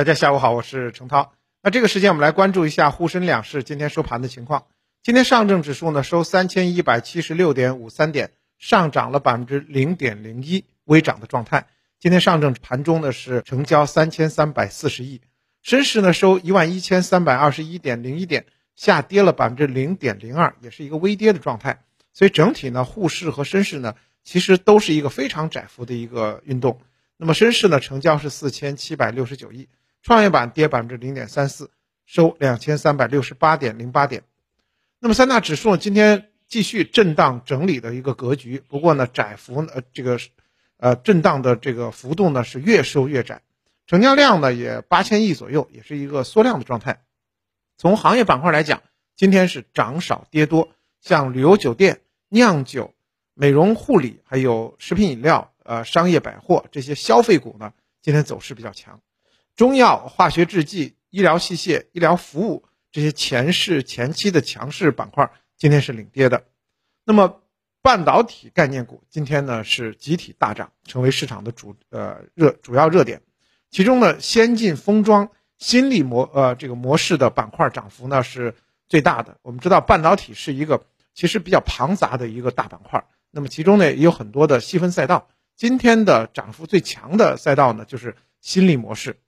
大家下午好，我是程涛。那这个时间我们来关注一下沪深两市今天收盘的情况。今天上证指数呢收三千一百七十六点五三点，上涨了百分之零点零一，微涨的状态。今天上证盘中呢是成交三千三百四十亿，深市呢收一万一千三百二十一点零一点，下跌了百分之零点零二，也是一个微跌的状态。所以整体呢，沪市和深市呢其实都是一个非常窄幅的一个运动。那么深市呢，成交是四千七百六十九亿，创业板跌百分之零点三四，收两千三百六十八点零八点。那么三大指数呢，今天继续震荡整理的一个格局，不过呢，窄幅呃这个，呃震荡的这个幅度呢是越收越窄，成交量呢也八千亿左右，也是一个缩量的状态。从行业板块来讲，今天是涨少跌多，像旅游酒店、酿酒、美容护理，还有食品饮料。呃，商业百货这些消费股呢，今天走势比较强。中药、化学制剂、医疗器械、医疗服务这些前市前期的强势板块，今天是领跌的。那么，半导体概念股今天呢是集体大涨，成为市场的主呃热主要热点。其中呢，先进封装、新力模呃这个模式的板块涨幅呢是最大的。我们知道，半导体是一个其实比较庞杂的一个大板块，那么其中呢也有很多的细分赛道。今天的涨幅最强的赛道呢，就是新力模式，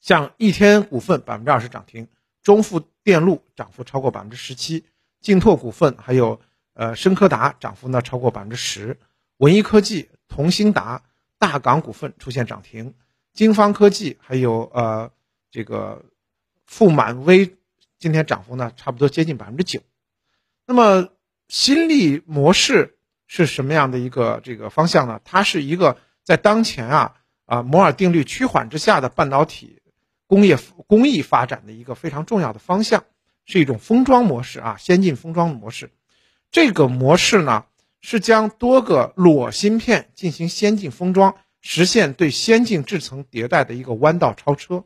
像易天股份百分之二十涨停，中富电路涨幅超过百分之十七，劲拓股份还有呃深科达涨幅呢超过百分之十，文一科技、同兴达、大港股份出现涨停，金方科技还有呃这个富满威今天涨幅呢差不多接近百分之九，那么新力模式。是什么样的一个这个方向呢？它是一个在当前啊啊摩尔定律趋缓之下的半导体工业工艺发展的一个非常重要的方向，是一种封装模式啊，先进封装模式。这个模式呢是将多个裸芯片进行先进封装，实现对先进制程迭代的一个弯道超车。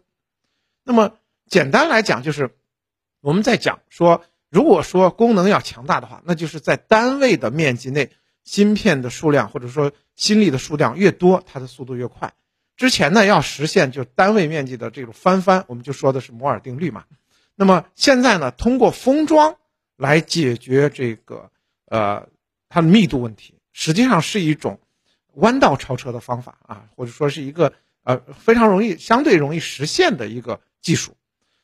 那么简单来讲，就是我们在讲说，如果说功能要强大的话，那就是在单位的面积内。芯片的数量或者说芯粒的数量越多，它的速度越快。之前呢，要实现就单位面积的这种翻番，我们就说的是摩尔定律嘛。那么现在呢，通过封装来解决这个呃它的密度问题，实际上是一种弯道超车的方法啊，或者说是一个呃非常容易、相对容易实现的一个技术。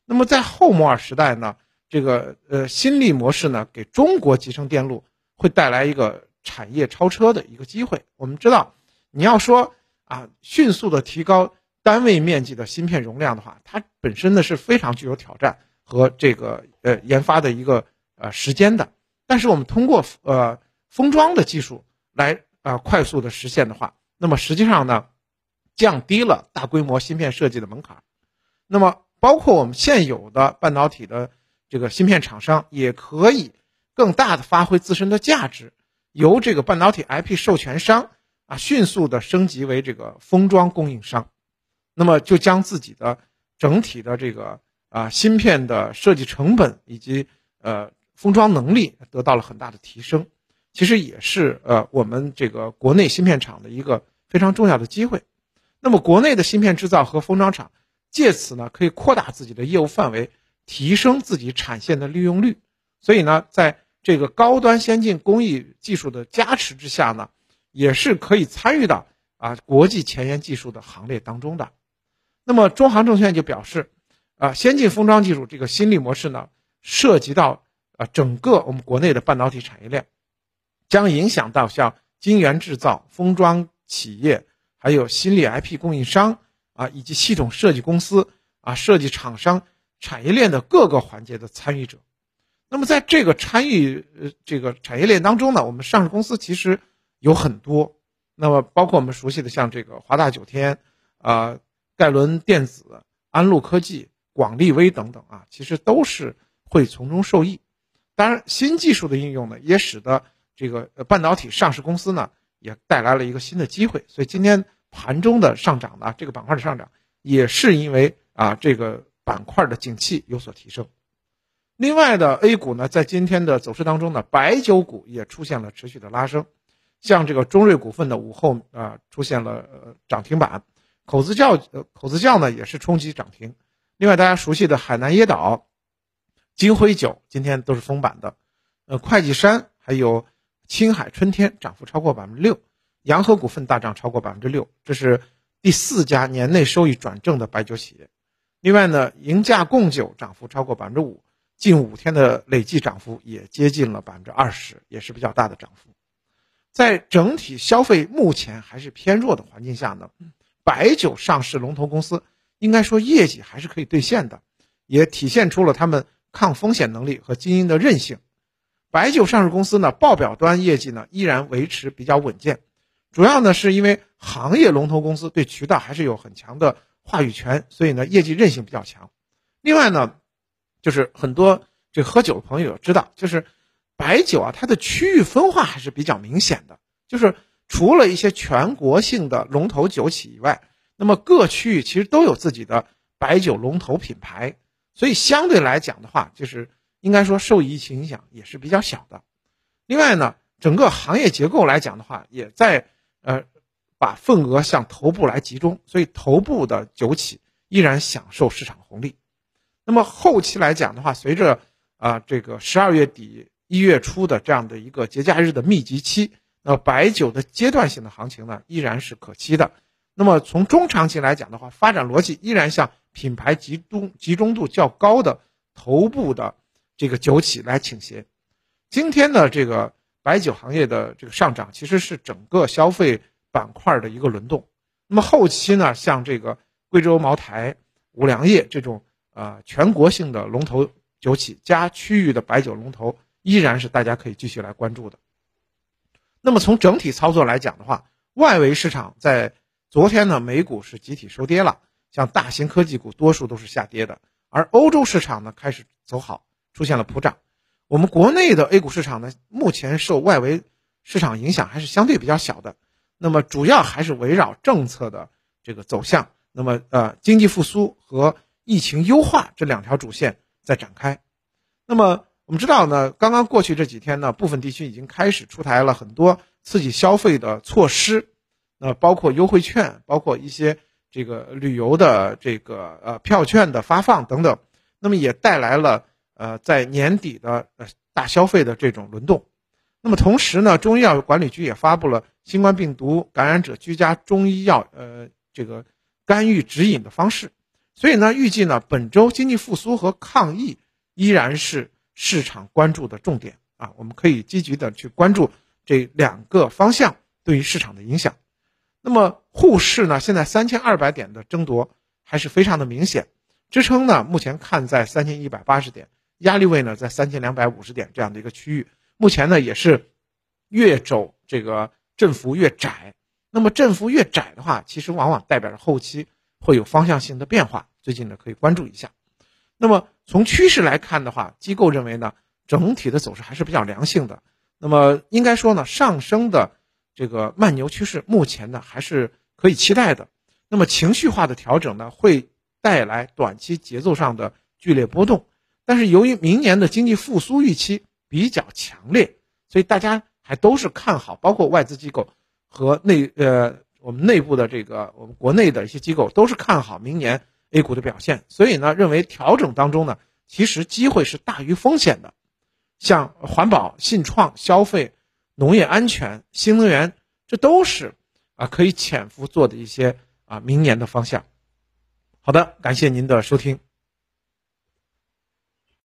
那么在后摩尔时代呢，这个呃新力模式呢，给中国集成电路会带来一个。产业超车的一个机会，我们知道，你要说啊，迅速的提高单位面积的芯片容量的话，它本身呢是非常具有挑战和这个呃研发的一个呃时间的。但是我们通过呃封装的技术来啊快速的实现的话，那么实际上呢，降低了大规模芯片设计的门槛。那么包括我们现有的半导体的这个芯片厂商，也可以更大的发挥自身的价值。由这个半导体 IP 授权商啊，迅速的升级为这个封装供应商，那么就将自己的整体的这个啊芯片的设计成本以及呃封装能力得到了很大的提升。其实也是呃我们这个国内芯片厂的一个非常重要的机会。那么国内的芯片制造和封装厂借此呢可以扩大自己的业务范围，提升自己产线的利用率。所以呢在这个高端先进工艺技术的加持之下呢，也是可以参与到啊国际前沿技术的行列当中的。那么中航证券就表示，啊先进封装技术这个新力模式呢，涉及到啊整个我们国内的半导体产业链，将影响到像晶圆制造、封装企业，还有新力 IP 供应商啊，以及系统设计公司啊设计厂商产业链的各个环节的参与者。那么在这个参与呃这个产业链当中呢，我们上市公司其实有很多，那么包括我们熟悉的像这个华大九天啊、盖伦电子、安路科技、广利威等等啊，其实都是会从中受益。当然，新技术的应用呢，也使得这个半导体上市公司呢，也带来了一个新的机会。所以今天盘中的上涨呢，这个板块的上涨，也是因为啊这个板块的景气有所提升。另外的 A 股呢，在今天的走势当中呢，白酒股也出现了持续的拉升，像这个中瑞股份的午后啊出现了涨停板，口子窖呃口子窖呢也是冲击涨停。另外大家熟悉的海南椰岛、金辉酒今天都是封板的，呃会计山还有青海春天涨幅超过百分之六，洋河股份大涨超过百分之六，这是第四家年内收益转正的白酒企业。另外呢，银价贡酒涨幅超过百分之五，近五天的累计涨幅也接近了百分之二十，也是比较大的涨幅。在整体消费目前还是偏弱的环境下呢，白酒上市龙头公司应该说业绩还是可以兑现的，也体现出了他们抗风险能力和经营的韧性。白酒上市公司呢，报表端业绩呢依然维持比较稳健，主要呢是因为行业龙头公司对渠道还是有很强的。话语权，所以呢，业绩韧性比较强。另外呢，就是很多这喝酒的朋友知道，就是白酒啊，它的区域分化还是比较明显的。就是除了一些全国性的龙头酒企以外，那么各区域其实都有自己的白酒龙头品牌，所以相对来讲的话，就是应该说受疫情影响也是比较小的。另外呢，整个行业结构来讲的话，也在呃。把份额向头部来集中，所以头部的酒企依然享受市场红利。那么后期来讲的话，随着啊这个十二月底一月初的这样的一个节假日的密集期，那白酒的阶段性的行情呢依然是可期的。那么从中长期来讲的话，发展逻辑依然向品牌集中集中度较高的头部的这个酒企来倾斜。今天的这个白酒行业的这个上涨，其实是整个消费。板块的一个轮动，那么后期呢，像这个贵州茅台、五粮液这种呃全国性的龙头酒企加区域的白酒龙头，依然是大家可以继续来关注的。那么从整体操作来讲的话，外围市场在昨天呢，美股是集体收跌了，像大型科技股多数都是下跌的，而欧洲市场呢开始走好，出现了普涨。我们国内的 A 股市场呢，目前受外围市场影响还是相对比较小的。那么主要还是围绕政策的这个走向，那么呃经济复苏和疫情优化这两条主线在展开。那么我们知道呢，刚刚过去这几天呢，部分地区已经开始出台了很多刺激消费的措施，那包括优惠券，包括一些这个旅游的这个呃票券的发放等等，那么也带来了呃在年底的呃大消费的这种轮动。那么同时呢，中医药管理局也发布了新冠病毒感染者居家中医药呃这个干预指引的方式，所以呢，预计呢本周经济复苏和抗疫依然是市场关注的重点啊，我们可以积极的去关注这两个方向对于市场的影响。那么沪市呢，现在三千二百点的争夺还是非常的明显，支撑呢目前看在三千一百八十点，压力位呢在三千两百五十点这样的一个区域。目前呢也是越走这个振幅越窄，那么振幅越窄的话，其实往往代表着后期会有方向性的变化。最近呢可以关注一下。那么从趋势来看的话，机构认为呢整体的走势还是比较良性的。那么应该说呢上升的这个慢牛趋势目前呢还是可以期待的。那么情绪化的调整呢会带来短期节奏上的剧烈波动，但是由于明年的经济复苏预期。比较强烈，所以大家还都是看好，包括外资机构和内呃我们内部的这个我们国内的一些机构都是看好明年 A 股的表现，所以呢认为调整当中呢其实机会是大于风险的，像环保、信创、消费、农业安全、新能源，这都是啊可以潜伏做的一些啊明年的方向。好的，感谢您的收听。